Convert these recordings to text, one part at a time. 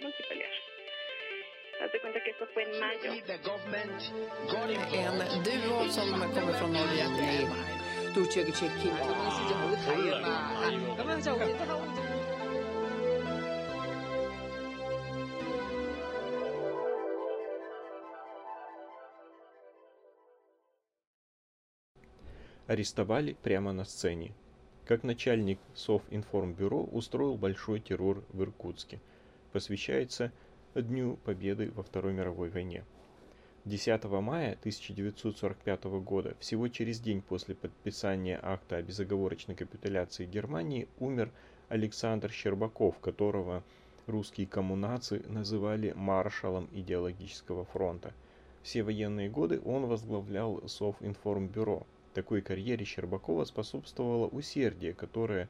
no se pelear. Haz de cuenta que esto fue en mayo. En duo som kommer från Norge. Арестовали прямо на сцене. Как начальник Совинформбюро устроил большой террор в Иркутске. Посвящается Дню Победы во Второй мировой войне. 10 мая 1945 года, всего через день после подписания акта о безоговорочной капитуляции Германии, умер Александр Щербаков, которого русские коммунации называли маршалом идеологического фронта. Все военные годы он возглавлял Совинформбюро. Такой карьере Щербакова способствовало усердие, которое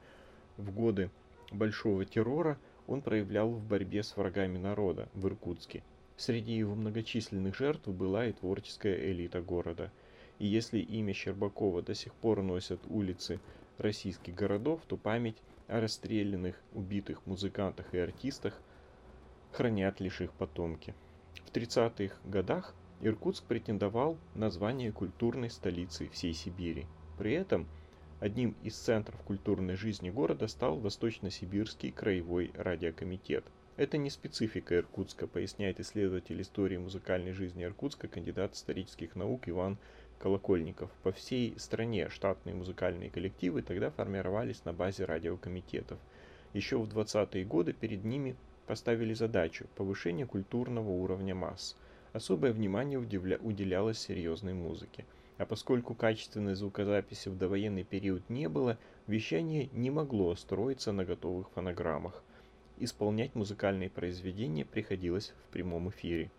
в годы Большого террора он проявлял в борьбе с врагами народа в Иркутске. Среди его многочисленных жертв была и творческая элита города. И если имя Щербакова до сих пор носят улицы российских городов, то память о расстрелянных, убитых музыкантах и артистах хранят лишь их потомки. В 30-х годах Иркутск претендовал на звание культурной столицы всей Сибири. При этом одним из центров культурной жизни города стал Восточно-Сибирский краевой радиокомитет. Это не специфика Иркутска, поясняет исследователь истории музыкальной жизни Иркутска, кандидат исторических наук Иван Колокольников. По всей стране штатные музыкальные коллективы тогда формировались на базе радиокомитетов. Еще в 20-е годы перед ними поставили задачу повышения культурного уровня масс – особое внимание уделялось серьезной музыке. А поскольку качественной звукозаписи в довоенный период не было, вещание не могло строиться на готовых фонограммах. Исполнять музыкальные произведения приходилось в прямом эфире.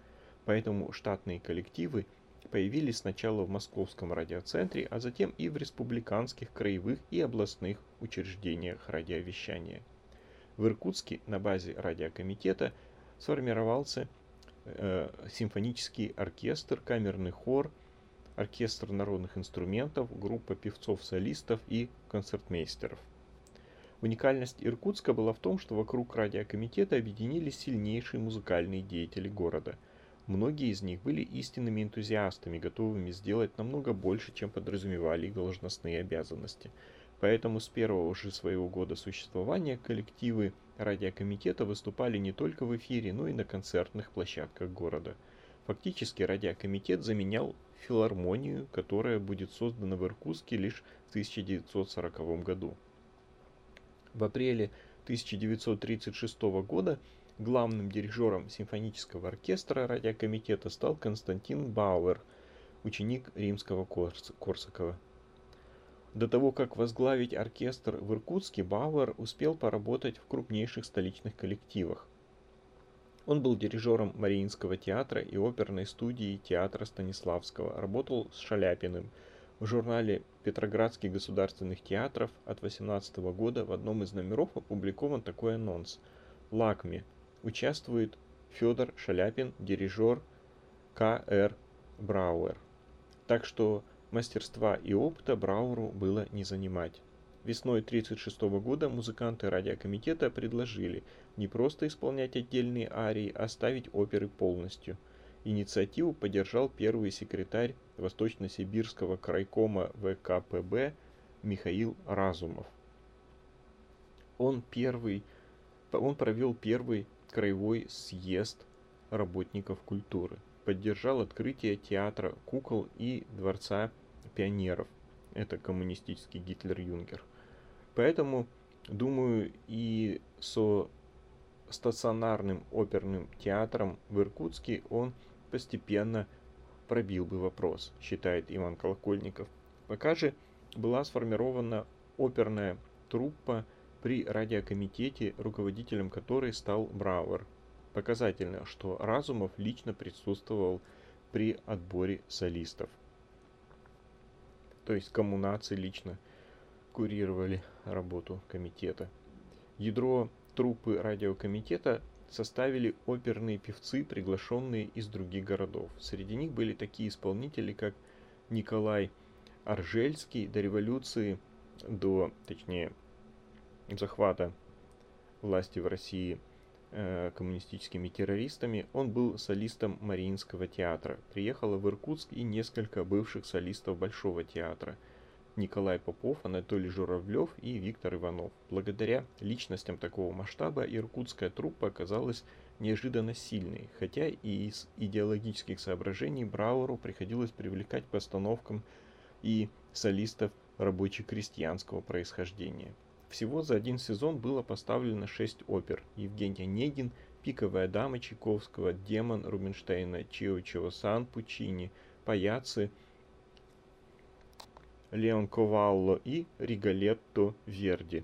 Поэтому штатные коллективы появились сначала в Московском радиоцентре, а затем и в республиканских, краевых и областных учреждениях радиовещания. В Иркутске на базе радиокомитета сформировался Э, симфонический оркестр, камерный хор, оркестр народных инструментов, группа певцов-солистов и концертмейстеров. Уникальность Иркутска была в том, что вокруг радиокомитета объединились сильнейшие музыкальные деятели города. Многие из них были истинными энтузиастами, готовыми сделать намного больше, чем подразумевали их должностные обязанности – Поэтому с первого же своего года существования коллективы радиокомитета выступали не только в эфире, но и на концертных площадках города. Фактически радиокомитет заменял филармонию, которая будет создана в Иркутске лишь в 1940 году. В апреле 1936 года главным дирижером симфонического оркестра радиокомитета стал Константин Бауэр, ученик римского Корсакова. До того, как возглавить оркестр в Иркутске, Бауэр успел поработать в крупнейших столичных коллективах. Он был дирижером Мариинского театра и оперной студии театра Станиславского, работал с Шаляпиным. В журнале Петроградских государственных театров от 18 года в одном из номеров опубликован такой анонс. «Лакми. Участвует Федор Шаляпин, дирижер К.Р. Брауэр». Так что Мастерства и опыта Брауру было не занимать. Весной 1936 года музыканты радиокомитета предложили не просто исполнять отдельные арии, а ставить оперы полностью. Инициативу поддержал первый секретарь Восточно-Сибирского крайкома ВКПБ Михаил Разумов. Он, первый, он провел первый краевой съезд работников культуры, поддержал открытие театра кукол и дворца пионеров. Это коммунистический Гитлерюгенд. Поэтому, думаю, и со стационарным оперным театром в Иркутске он постепенно пробил бы вопрос, считает Иван Колокольников. Пока же была сформирована оперная труппа при радиокомитете, руководителем которой стал Брауэр. Показательно, что Разумов лично присутствовал при отборе солистов то есть коммунации лично курировали работу комитета. Ядро труппы радиокомитета составили оперные певцы, приглашенные из других городов. Среди них были такие исполнители, как Николай Аржельский до революции, до, точнее, захвата власти в России э, коммунистическими террористами, он был солистом Мариинского театра. Приехало в Иркутск и несколько бывших солистов Большого театра. Николай Попов, Анатолий Журавлев и Виктор Иванов. Благодаря личностям такого масштаба иркутская труппа оказалась неожиданно сильной, хотя и из идеологических соображений Брауру приходилось привлекать к постановкам и солистов рабоче-крестьянского происхождения. Всего за один сезон было поставлено шесть опер. Евгений Онегин, Пиковая дама Чайковского, Демон Рубинштейна, Чио Чио-сан Пучини, Паяцы, Леон Ковалло и Риголетто Верди.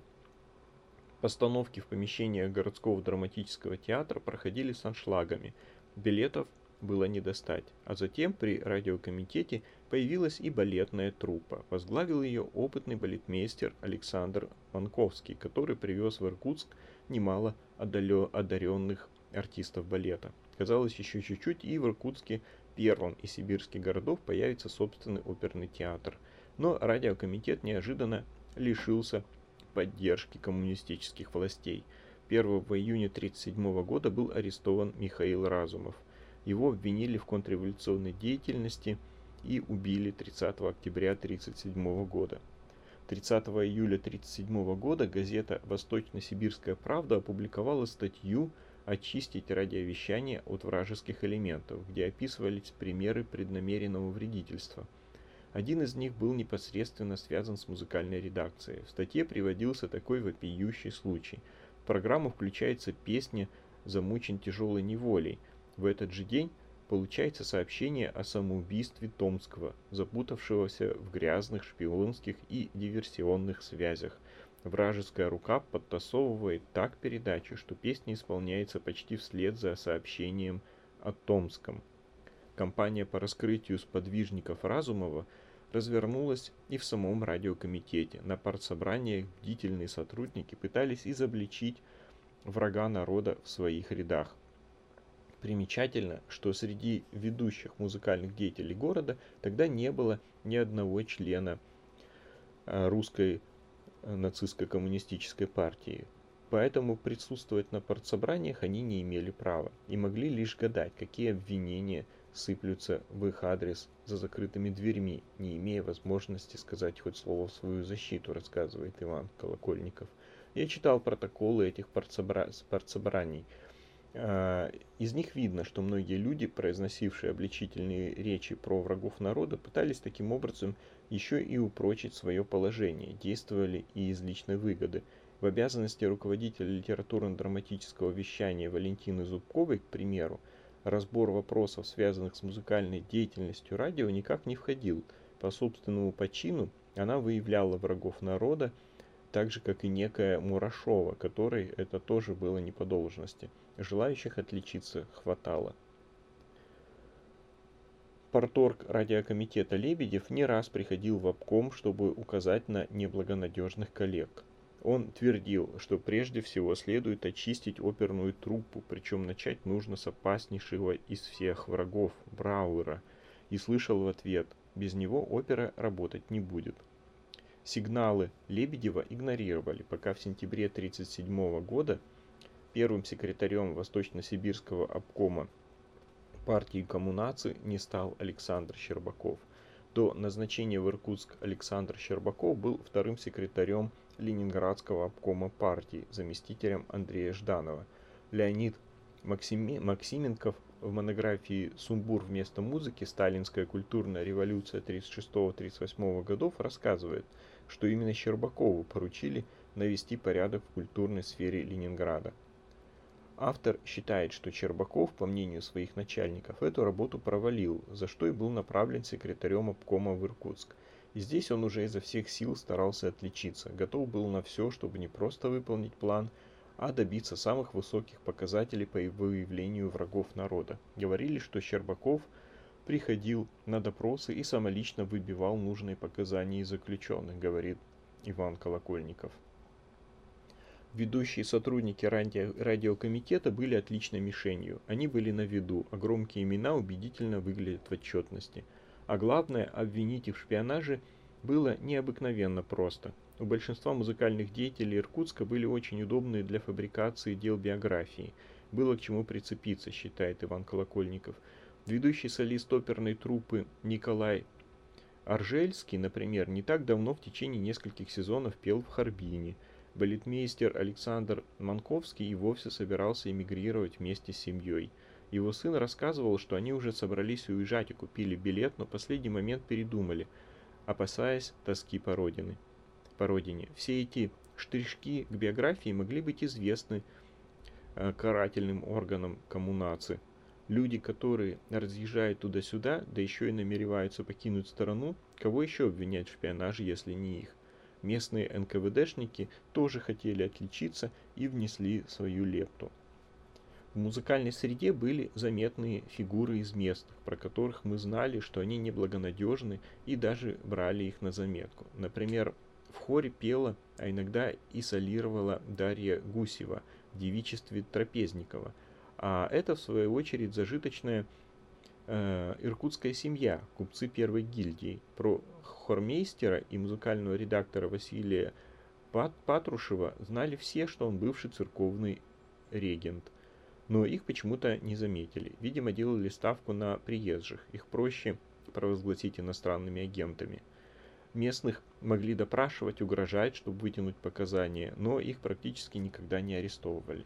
Постановки в помещениях городского драматического театра проходили с аншлагами. Билетов было не достать. А затем при радиокомитете появилась и балетная труппа. Возглавил ее опытный балетмейстер Александр Манковский, который привез в Иркутск немало одаренных артистов балета. Казалось, еще чуть-чуть, и в Иркутске, первом из сибирских городов, появится собственный оперный театр. Но радиокомитет неожиданно лишился поддержки коммунистических властей. 1 июня 1937 года был арестован Михаил Разумов – его обвинили в контрреволюционной деятельности и убили 30 октября 1937 года. 30 июля 1937 года газета «Восточно-Сибирская правда» опубликовала статью «Очистить радиовещание от вражеских элементов», где описывались примеры преднамеренного вредительства. Один из них был непосредственно связан с музыкальной редакцией. В статье приводился такой вопиющий случай. В программу включается песня «Замучен тяжелой неволей», в этот же день получается сообщение о самоубийстве Томского, запутавшегося в грязных шпионских и диверсионных связях. Вражеская рука подтасовывает так передачу, что песня исполняется почти вслед за сообщением о Томском. Компания по раскрытию сподвижников Разумова развернулась и в самом радиокомитете. На партсобраниях бдительные сотрудники пытались изобличить врага народа в своих рядах. Примечательно, что среди ведущих музыкальных деятелей города тогда не было ни одного члена э, русской э, нацистской коммунистической партии. Поэтому присутствовать на партсобраниях они не имели права и могли лишь гадать, какие обвинения сыплются в их адрес за закрытыми дверьми, не имея возможности сказать хоть слово в свою защиту, рассказывает Иван Колокольников. Я читал протоколы этих партсобра... партсобраний. А, из них видно, что многие люди, произносившие обличительные речи про врагов народа, пытались таким образом еще и упрочить свое положение, действовали и из личной выгоды. В обязанности руководителя литературно-драматического вещания Валентины Зубковой, к примеру, разбор вопросов, связанных с музыкальной деятельностью радио, никак не входил. По собственному почину она выявляла врагов народа, так же, как и некая Мурашова, которой это тоже было не по должности. Желающих отличиться хватало. Порторг радиокомитета Лебедев не раз приходил в обком, чтобы указать на неблагонадежных коллег. Он твердил, что прежде всего следует очистить оперную труппу, причем начать нужно с опаснейшего из всех врагов – Брауэра, и слышал в ответ – без него опера работать не будет. Сигналы Лебедева игнорировали, пока в сентябре 1937 года первым секретарем Восточно-Сибирского обкома партии коммунации не стал Александр Щербаков. До назначения в Иркутск Александр Щербаков был вторым секретарем Ленинградского обкома партии, заместителем Андрея Жданова. Леонид Максими... Максименков в монографии «Сумбур вместо музыки. Сталинская культурная революция 36-38 годов» рассказывает, что именно Щербакову поручили навести порядок в культурной сфере Ленинграда. Автор считает, что Щербаков, по мнению своих начальников, эту работу провалил, за что и был направлен секретарем обкома в Иркутск. И здесь он уже изо всех сил старался отличиться, готов был на все, чтобы не просто выполнить план, а добиться самых высоких показателей по выявлению врагов народа. Говорили, что Щербаков – приходил на допросы и самолично выбивал нужные показания из заключенных, говорит Иван Колокольников. Ведущие сотрудники радио, радиокомитета были отличной мишенью. Они были на виду, а громкие имена убедительно выглядят в отчетности. А главное, обвинить их в шпионаже было необыкновенно просто. У большинства музыкальных деятелей Иркутска были очень удобные для фабрикации дел биографии. было к чему прицепиться, считает Иван Колокольников. Ведущий солист оперной труппы Николай Аржельский, например, не так давно в течение нескольких сезонов пел в Харбине. Балетмейстер Александр Манковский и вовсе собирался эмигрировать вместе с семьей. Его сын рассказывал, что они уже собрались уезжать и купили билет, но в последний момент передумали, опасаясь тоски по, родине. по родине. Все эти штришки к биографии могли быть известны э, карательным органам коммунации. Люди, которые разъезжают туда-сюда, да еще и намереваются покинуть страну, кого еще обвинять в шпионаже, если не их? Местные НКВДшники тоже хотели отличиться и внесли свою лепту. В музыкальной среде были заметные фигуры из местных, про которых мы знали, что они неблагонадежны и даже брали их на заметку. Например, в хоре пела, а иногда и солировала Дарья Гусева в девичестве Трапезникова – а это, в свою очередь, зажиточная э, иркутская семья, купцы первой гильдии. Про хормейстера и музыкального редактора Василия Пат Патрушева знали все, что он бывший церковный регент. Но их почему-то не заметили. Видимо, делали ставку на приезжих. Их проще провозгласить иностранными агентами. Местных могли допрашивать, угрожать, чтобы вытянуть показания, но их практически никогда не арестовывали.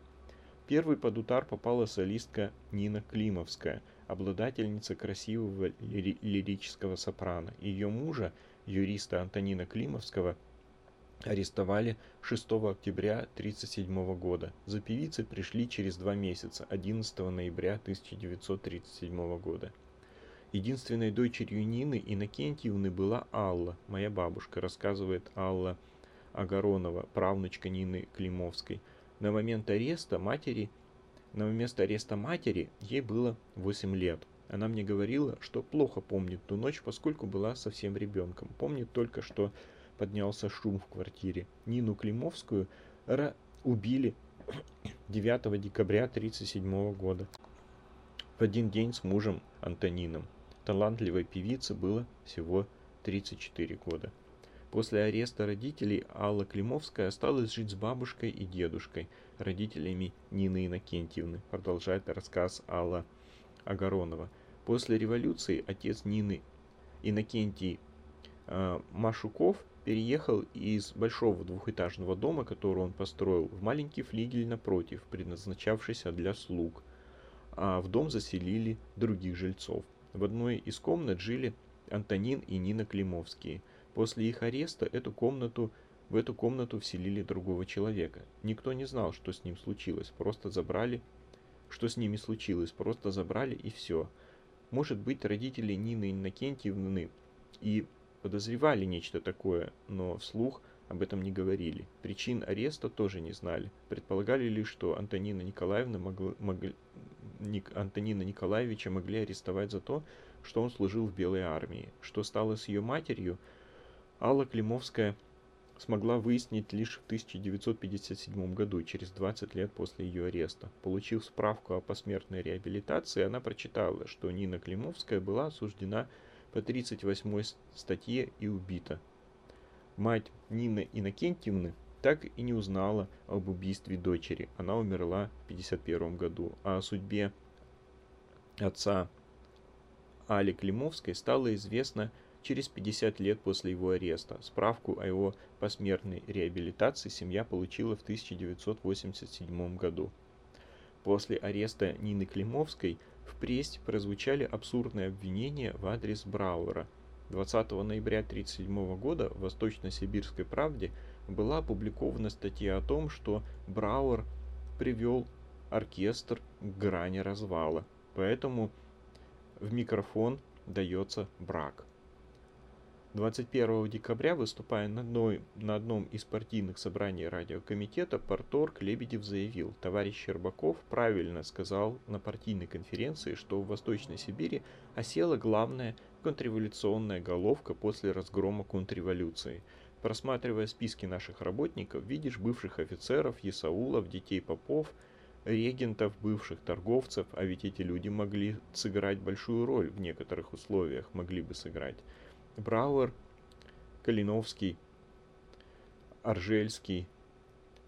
Первой под удар попала солистка Нина Климовская, обладательница красивого лири- лирического сопрано. Ее мужа, юриста Антонина Климовского, арестовали 6 октября 1937 года. За певицей пришли через два месяца, 11 ноября 1937 года. Единственной дочерью Нины Иннокентьевны была Алла, моя бабушка, рассказывает Алла Агаронова, правнучка Нины Климовской – на момент ареста матери, на момент ареста матери ей было 8 лет. Она мне говорила, что плохо помнит ту ночь, поскольку была совсем ребенком. Помнит только, что поднялся шум в квартире. Нину Климовскую убили 9 декабря 1937 года. В один день с мужем Антонином. Талантливой певице было всего 34 года. После ареста родителей Алла Климовская осталась жить с бабушкой и дедушкой, родителями Нины Иннокентьевны, продолжает рассказ Алла Агаронова. После революции отец Нины Иннокентий э, Машуков переехал из большого двухэтажного дома, который он построил, в маленький флигель напротив, предназначавшийся для слуг. А в дом заселили других жильцов. В одной из комнат жили Антонин и Нина Климовские – После их ареста эту комнату, в эту комнату вселили другого человека. Никто не знал, что с ним случилось, просто забрали, что с ними случилось, просто забрали и все. Может быть, родители Нины Иннокентьевны и подозревали нечто такое, но вслух об этом не говорили. Причин ареста тоже не знали. Предполагали лишь, что Антонина Николаевна могла, могли, Ник, Антонина Николаевича могли арестовать за то, что он служил в Белой армии. Что стало с ее матерью – Алла Климовская смогла выяснить лишь в 1957 году, через 20 лет после ее ареста. Получив справку о посмертной реабилитации, она прочитала, что Нина Климовская была осуждена по 38 статье и убита. Мать Нины Иннокентьевны так и не узнала об убийстве дочери. Она умерла в 1951 году, а о судьбе отца Али Климовской стало известно Через 50 лет после его ареста справку о его посмертной реабилитации семья получила в 1987 году. После ареста Нины Климовской в прессе прозвучали абсурдные обвинения в адрес Брауэра. 20 ноября 1937 года в Восточно-Сибирской правде была опубликована статья о том, что Брауэр привел оркестр к грани развала. Поэтому в микрофон дается брак. 21 декабря, выступая на, одной, на одном из партийных собраний радиокомитета, Порторг Лебедев заявил, товарищ Щербаков правильно сказал на партийной конференции, что в Восточной Сибири осела главная контрреволюционная головка после разгрома контрреволюции. Просматривая списки наших работников, видишь бывших офицеров, есаулов, детей попов, регентов, бывших торговцев, а ведь эти люди могли сыграть большую роль в некоторых условиях, могли бы сыграть. Брауэр, Калиновский, Аржельский,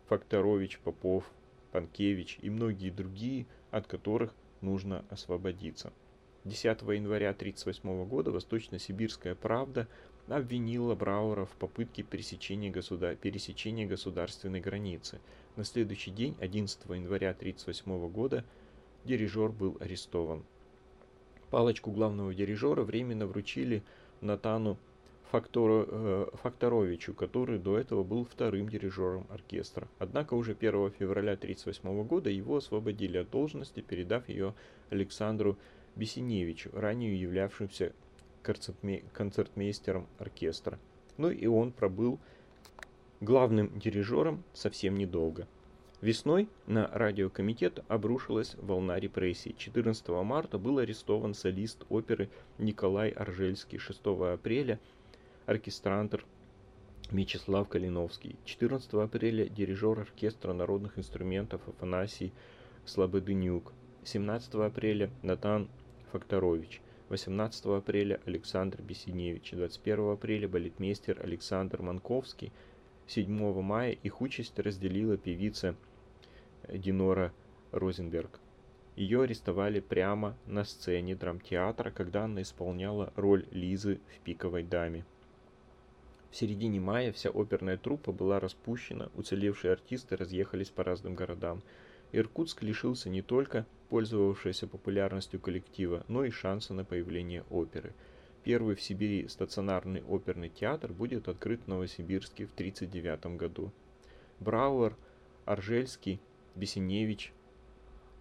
Факторович, Попов, Панкевич и многие другие, от которых нужно освободиться. 10 января 1938 года Восточно-Сибирская правда обвинила Брауэра в попытке пересечения, государ... пересечения государственной границы. На следующий день, 11 января 1938 года, дирижер был арестован. Палочку главного дирижера временно вручили Натану Факторо, э, Факторовичу, который до этого был вторым дирижером оркестра. Однако уже 1 февраля 1938 года его освободили от должности, передав ее Александру Бесиневичу, ранее являвшимся концертмейстером оркестра. Ну и он пробыл главным дирижером совсем недолго. Весной на радиокомитет обрушилась волна репрессий. 14 марта был арестован солист оперы Николай Аржельский. 6 апреля оркестрантор Мечислав Калиновский. 14 апреля дирижер оркестра народных инструментов Афанасий Слободынюк. 17 апреля Натан Факторович. 18 апреля Александр Бесиневич, 21 апреля балетмейстер Александр Манковский, 7 мая их участь разделила певица Динора Розенберг. Ее арестовали прямо на сцене драмтеатра, когда она исполняла роль Лизы в «Пиковой даме». В середине мая вся оперная труппа была распущена, уцелевшие артисты разъехались по разным городам. Иркутск лишился не только пользовавшегося популярностью коллектива, но и шанса на появление оперы. Первый в Сибири стационарный оперный театр будет открыт в Новосибирске в 1939 году. Брауэр, Аржельский, Бесеневич,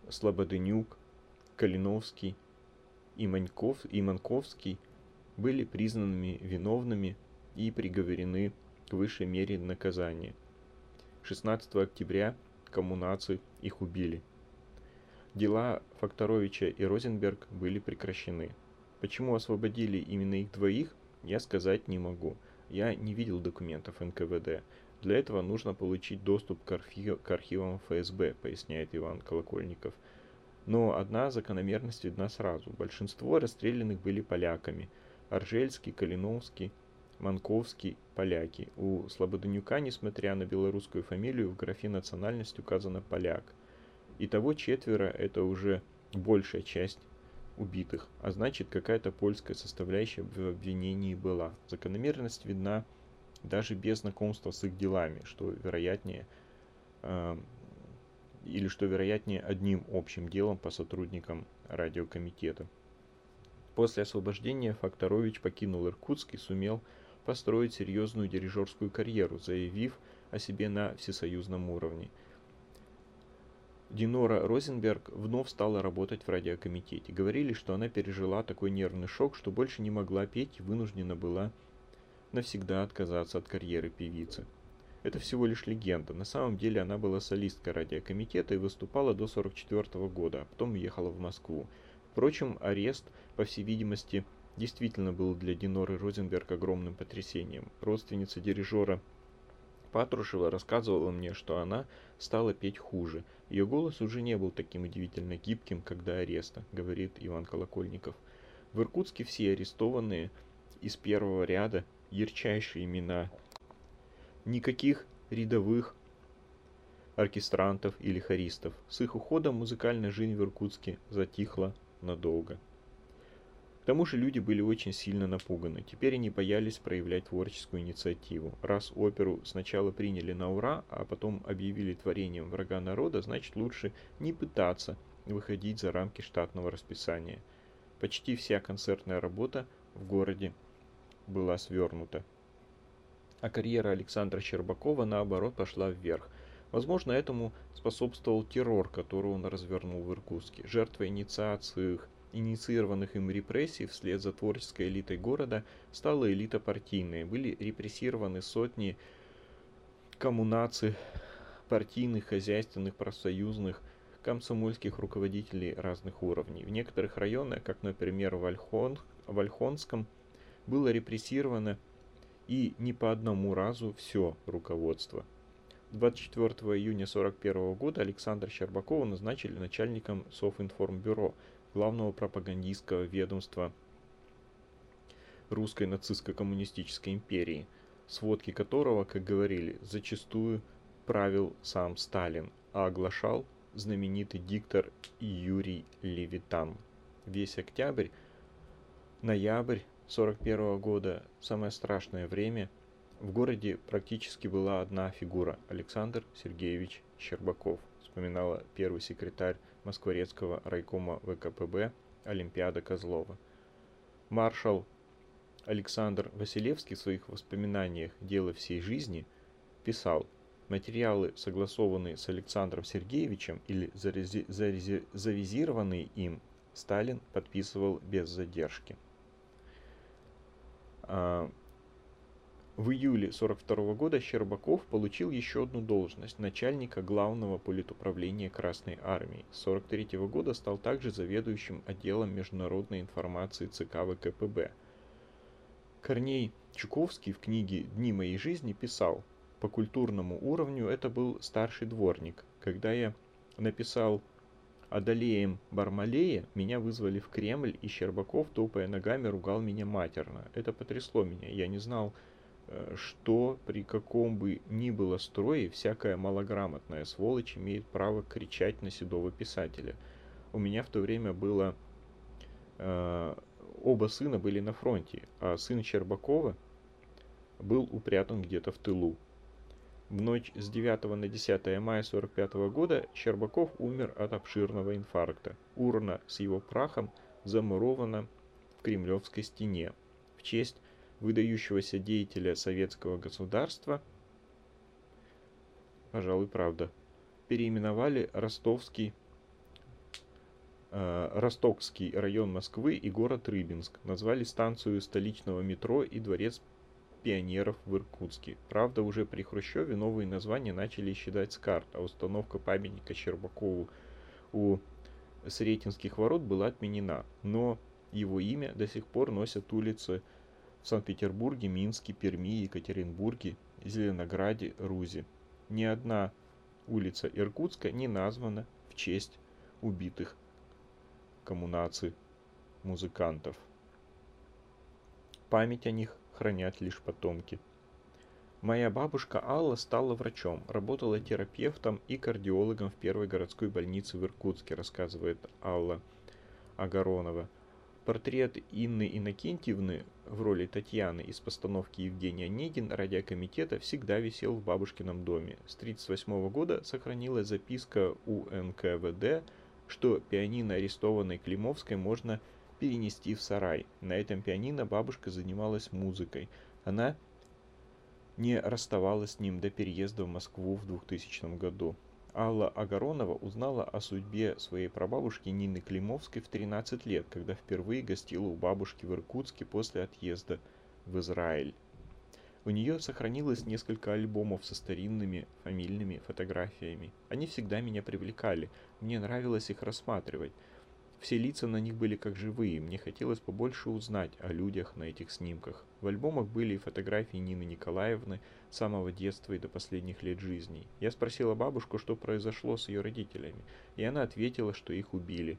Слободенюк, Калиновский и, Маньков, и Манковский были признанными виновными и приговорены к высшей мере наказания. 16 октября коммунации их убили. Дела Факторовича и Розенберг были прекращены. Почему освободили именно их двоих, я сказать не могу. Я не видел документов НКВД. Для этого нужно получить доступ к, архив, к архивам ФСБ, поясняет Иван Колокольников. Но одна закономерность видна сразу. Большинство расстрелянных были поляками. Аржельский, Калиновский, Манковский, поляки. У Слободенюка, несмотря на белорусскую фамилию, в графе национальность указана поляк. Итого четверо – это уже большая часть убитых, а значит какая-то польская составляющая в обвинении была. Закономерность видна даже без знакомства с их делами, что вероятнее э, или что вероятнее одним общим делом по сотрудникам радиокомитета. После освобождения Факторович покинул Иркутск и сумел построить серьезную дирижерскую карьеру, заявив о себе на всесоюзном уровне. Динора Розенберг вновь стала работать в радиокомитете. Говорили, что она пережила такой нервный шок, что больше не могла петь и вынуждена была навсегда отказаться от карьеры певицы. Это всего лишь легенда. На самом деле она была солисткой радиокомитета и выступала до 1944 года, а потом уехала в Москву. Впрочем, арест, по всей видимости, действительно был для Диноры Розенберг огромным потрясением. Родственница дирижера Патрушева рассказывала мне, что она стала петь хуже. Ее голос уже не был таким удивительно гибким, как до ареста, говорит Иван Колокольников. В Иркутске все арестованные из первого ряда ярчайшие имена. Никаких рядовых оркестрантов или хористов. С их уходом музыкальная жизнь в Иркутске затихла надолго. К тому же люди были очень сильно напуганы. Теперь они боялись проявлять творческую инициативу. Раз оперу сначала приняли на ура, а потом объявили творением врага народа, значит лучше не пытаться выходить за рамки штатного расписания. Почти вся концертная работа в городе была свернута. А карьера Александра Щербакова, наоборот, пошла вверх. Возможно, этому способствовал террор, который он развернул в Иркутске. Жертвой инициации инициированных им репрессий вслед за творческой элитой города стала элита партийная. Были репрессированы сотни коммунаций, партийных, хозяйственных, профсоюзных, комсомольских руководителей разных уровней. В некоторых районах, как, например, в, Альхон, в Альхонском, было репрессировано и не по одному разу все руководство. 24 июня 1941 года Александра Щербакова назначили начальником Софинформбюро, главного пропагандистского ведомства русской нацистско-коммунистической империи, сводки которого, как говорили, зачастую правил сам Сталин, а оглашал знаменитый диктор Юрий Левитан. Весь октябрь, ноябрь 41 года, самое страшное время, в городе практически была одна фигура – Александр Сергеевич Щербаков, вспоминала первый секретарь Москворецкого райкома ВКПБ Олимпиада Козлова. Маршал Александр Василевский в своих воспоминаниях «Дело всей жизни» писал – Материалы, согласованные с Александром Сергеевичем или завизированные им, Сталин подписывал без задержки. А, в июле 1942 года Щербаков получил еще одну должность – начальника главного политуправления Красной Армии. С 1943 года стал также заведующим отделом международной информации ЦК ВКПБ. Корней Чуковский в книге «Дни моей жизни» писал – по культурному уровню это был старший дворник. Когда я написал «Одолеем Бармалея», меня вызвали в Кремль, и Щербаков, топая ногами, ругал меня матерно. Это потрясло меня. Я не знал, э, что при каком бы ни было строе всякая малограмотная сволочь имеет право кричать на седого писателя. У меня в то время было... Э, оба сына были на фронте, а сын Щербакова был упрятан где-то в тылу. В ночь с 9 на 10 мая 1945 года Щербаков умер от обширного инфаркта. Урна с его прахом замурована в Кремлевской стене. В честь выдающегося деятеля советского государства, пожалуй, правда, переименовали Ростовский э, Ростокский район Москвы и город Рыбинск. Назвали станцию столичного метро и дворец пионеров в Иркутске. Правда, уже при Хрущеве новые названия начали исчезать с карт, а установка памятника Щербакову у Сретенских ворот была отменена. Но его имя до сих пор носят улицы в Санкт-Петербурге, Минске, Перми, Екатеринбурге, Зеленограде, Рузе. Ни одна улица Иркутска не названа в честь убитых коммунаций музыкантов. Память о них хранят лишь потомки. Моя бабушка Алла стала врачом, работала терапевтом и кардиологом в первой городской больнице в Иркутске, рассказывает Алла Агаронова. Портрет Инны Иннокентьевны в роли Татьяны из постановки Евгения Онегин радиокомитета всегда висел в бабушкином доме. С 1938 года сохранилась записка у НКВД, что пианино арестованной Климовской можно перенести в сарай. На этом пианино бабушка занималась музыкой. Она не расставалась с ним до переезда в Москву в 2000 году. Алла Агаронова узнала о судьбе своей прабабушки Нины Климовской в 13 лет, когда впервые гостила у бабушки в Иркутске после отъезда в Израиль. У нее сохранилось несколько альбомов со старинными фамильными фотографиями. Они всегда меня привлекали, мне нравилось их рассматривать. Все лица на них были как живые, мне хотелось побольше узнать о людях на этих снимках. В альбомах были и фотографии Нины Николаевны с самого детства и до последних лет жизни. Я спросила бабушку, что произошло с ее родителями, и она ответила, что их убили.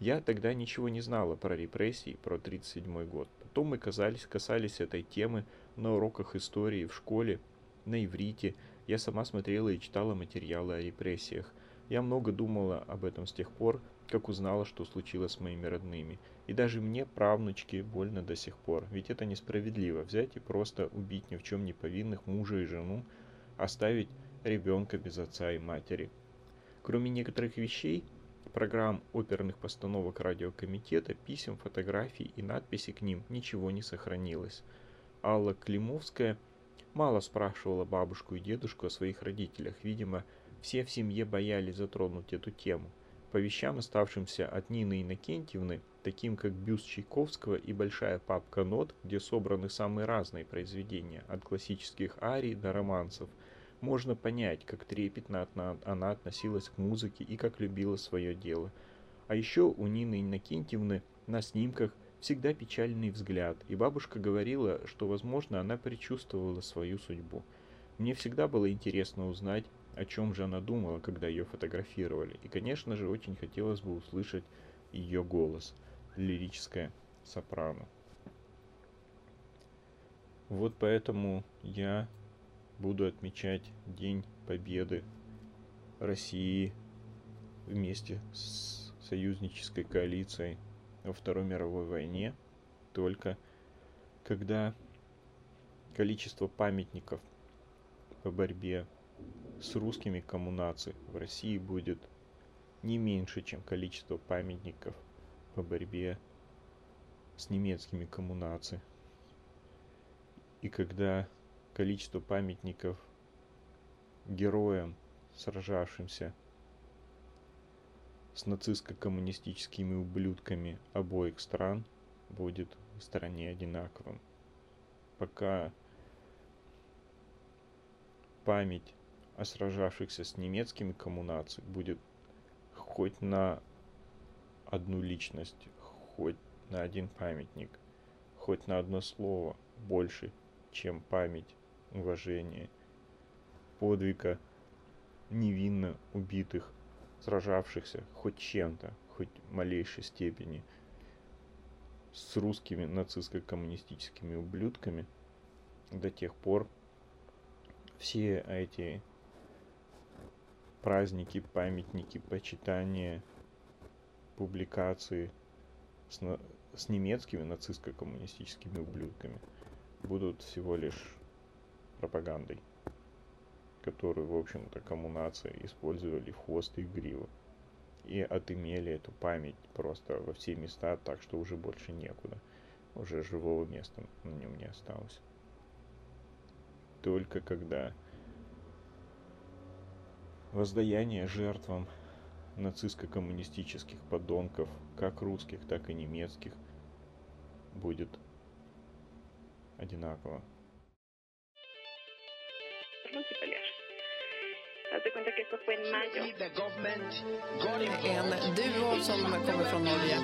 Я тогда ничего не знала про репрессии, про 1937 год. Потом мы касались, касались этой темы на уроках истории в школе, на иврите. Я сама смотрела и читала материалы о репрессиях. Я много думала об этом с тех пор, как узнала, что случилось с моими родными. И даже мне, правнучке, больно до сих пор. Ведь это несправедливо. Взять и просто убить ни в чем не повинных мужа и жену, оставить ребенка без отца и матери. Кроме некоторых вещей, программ оперных постановок радиокомитета, писем, фотографий и надписей к ним ничего не сохранилось. Алла Климовская мало спрашивала бабушку и дедушку о своих родителях. Видимо, все в семье боялись затронуть эту тему – по вещам, оставшимся от Нины Иннокентьевны, таким как бюст Чайковского и большая папка нот, где собраны самые разные произведения, от классических арий до романсов, можно понять, как трепетно она относилась к музыке и как любила свое дело. А еще у Нины Иннокентьевны на снимках всегда печальный взгляд, и бабушка говорила, что, возможно, она предчувствовала свою судьбу. Мне всегда было интересно узнать, о чем же она думала, когда ее фотографировали. И, конечно же, очень хотелось бы услышать ее голос, лирическое сопрано. Вот поэтому я буду отмечать День Победы России вместе с союзнической коалицией во Второй мировой войне, только когда количество памятников по борьбе с русскими коммунаций в России будет не меньше, чем количество памятников по борьбе с немецкими коммунаций. И когда количество памятников героям, сражавшимся с нацистско-коммунистическими ублюдками обоих стран, будет в стране одинаковым. Пока память о сражавшихся с немецкими коммунациями будет хоть на одну личность, хоть на один памятник, хоть на одно слово больше, чем память, уважение, подвига невинно убитых, сражавшихся хоть чем-то, хоть в малейшей степени с русскими нацистско-коммунистическими ублюдками. До тех пор все эти праздники, памятники, почитания, публикации с, с немецкими нацистско-коммунистическими ублюдками будут всего лишь пропагандой, которую, в общем-то, коммунации использовали в хвост и в гриву. И отымели эту память просто во все места, так что уже больше некуда. Уже живого места на нем не осталось. Только когда воздаяние жертвам нацистско-коммунистических подонков, как русских, так и немецких, будет одинаково. En duo som kommer från Norge,